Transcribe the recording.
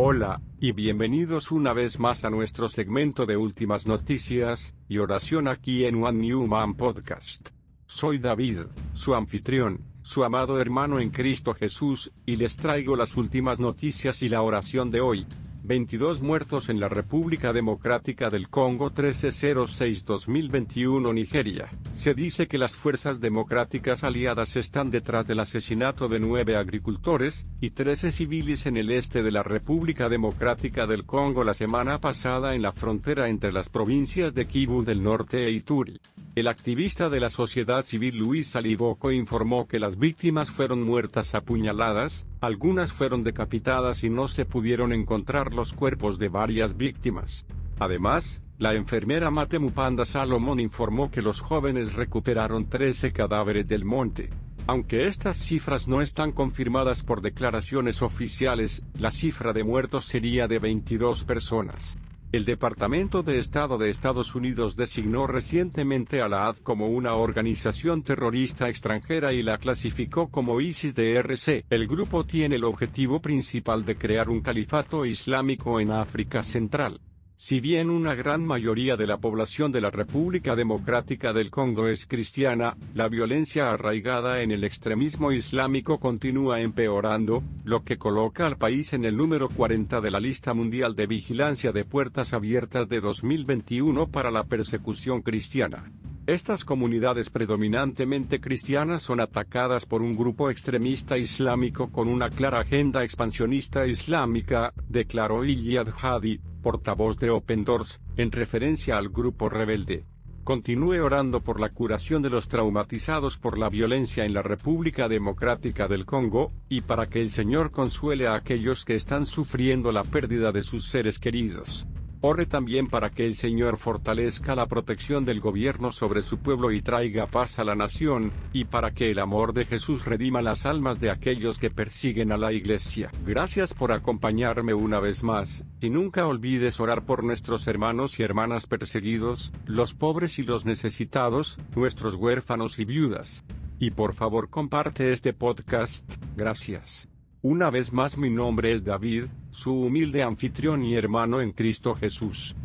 Hola, y bienvenidos una vez más a nuestro segmento de últimas noticias y oración aquí en One New Man Podcast. Soy David, su anfitrión, su amado hermano en Cristo Jesús, y les traigo las últimas noticias y la oración de hoy. 22 muertos en la República Democrática del Congo 1306-2021 Nigeria. Se dice que las fuerzas democráticas aliadas están detrás del asesinato de nueve agricultores y 13 civiles en el este de la República Democrática del Congo la semana pasada en la frontera entre las provincias de Kivu del Norte e Ituri. El activista de la sociedad civil Luis Saliboko informó que las víctimas fueron muertas apuñaladas, algunas fueron decapitadas y no se pudieron encontrar los cuerpos de varias víctimas. Además, la enfermera Matemupanda Salomón informó que los jóvenes recuperaron 13 cadáveres del monte. Aunque estas cifras no están confirmadas por declaraciones oficiales, la cifra de muertos sería de 22 personas. El Departamento de Estado de Estados Unidos designó recientemente a la AD como una organización terrorista extranjera y la clasificó como ISIS-DRC. El grupo tiene el objetivo principal de crear un califato islámico en África Central. Si bien una gran mayoría de la población de la República Democrática del Congo es cristiana, la violencia arraigada en el extremismo islámico continúa empeorando, lo que coloca al país en el número 40 de la lista mundial de vigilancia de puertas abiertas de 2021 para la persecución cristiana. Estas comunidades predominantemente cristianas son atacadas por un grupo extremista islámico con una clara agenda expansionista islámica, declaró Iyad Hadi, portavoz de Open Doors, en referencia al grupo rebelde. Continúe orando por la curación de los traumatizados por la violencia en la República Democrática del Congo, y para que el Señor consuele a aquellos que están sufriendo la pérdida de sus seres queridos. Ore también para que el Señor fortalezca la protección del gobierno sobre su pueblo y traiga paz a la nación, y para que el amor de Jesús redima las almas de aquellos que persiguen a la iglesia. Gracias por acompañarme una vez más, y nunca olvides orar por nuestros hermanos y hermanas perseguidos, los pobres y los necesitados, nuestros huérfanos y viudas. Y por favor comparte este podcast, gracias. Una vez más mi nombre es David, su humilde anfitrión y hermano en Cristo Jesús.